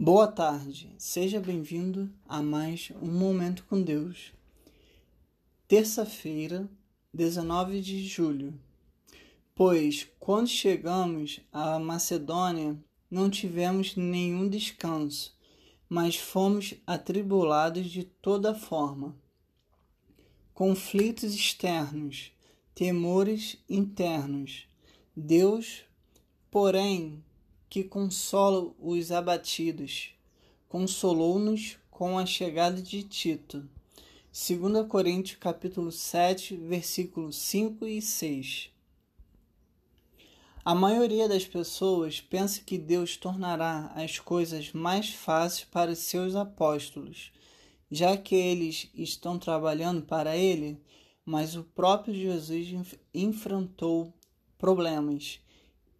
Boa tarde, seja bem-vindo a mais um Momento com Deus. Terça-feira, 19 de julho. Pois, quando chegamos à Macedônia, não tivemos nenhum descanso, mas fomos atribulados de toda forma. Conflitos externos, temores internos. Deus, porém, que consola os abatidos, consolou-nos com a chegada de Tito. 2 Coríntios capítulo 7, versículos 5 e 6. A maioria das pessoas pensa que Deus tornará as coisas mais fáceis para seus apóstolos, já que eles estão trabalhando para ele, mas o próprio Jesus enfrentou problemas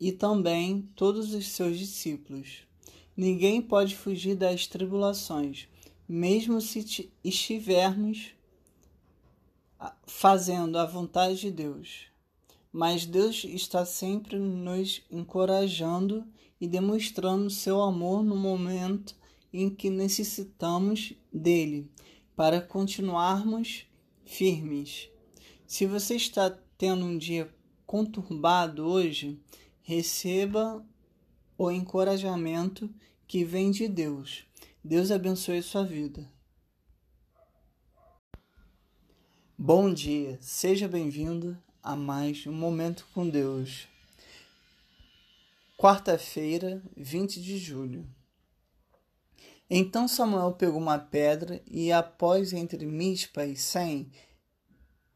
e também todos os seus discípulos. Ninguém pode fugir das tribulações, mesmo se estivermos fazendo a vontade de Deus. Mas Deus está sempre nos encorajando e demonstrando seu amor no momento em que necessitamos dele para continuarmos firmes. Se você está tendo um dia conturbado hoje, receba o encorajamento que vem de Deus. Deus abençoe sua vida. Bom dia, seja bem-vindo a mais um Momento com Deus. Quarta-feira, 20 de julho. Então Samuel pegou uma pedra e, após entre Mispa e Sem,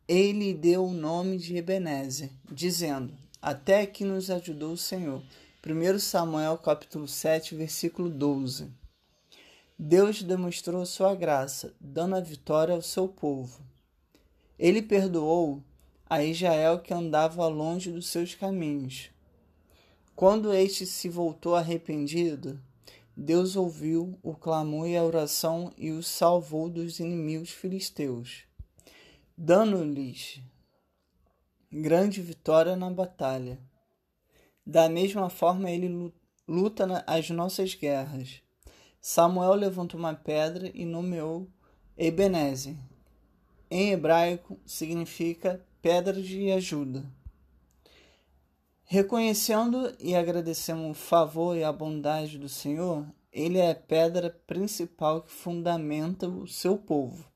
ele deu o nome de Ebenezer, dizendo: até que nos ajudou o Senhor. 1 Samuel capítulo 7, versículo 12. Deus demonstrou sua graça, dando a vitória ao seu povo. Ele perdoou a Israel que andava longe dos seus caminhos. Quando este se voltou arrependido, Deus ouviu o clamor e a oração e o salvou dos inimigos filisteus, dando-lhes grande vitória na batalha. Da mesma forma, ele luta as nossas guerras. Samuel levantou uma pedra e nomeou Ebenezer. Em hebraico, significa pedra de ajuda. Reconhecendo e agradecendo o favor e a bondade do Senhor, ele é a pedra principal que fundamenta o seu povo.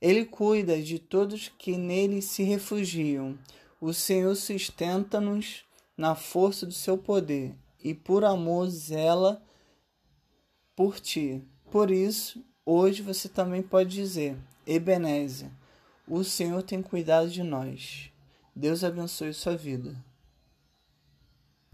Ele cuida de todos que nele se refugiam. O Senhor sustenta-nos na força do seu poder e por amor zela por ti. Por isso, hoje você também pode dizer: Ebenezer, o Senhor tem cuidado de nós. Deus abençoe sua vida.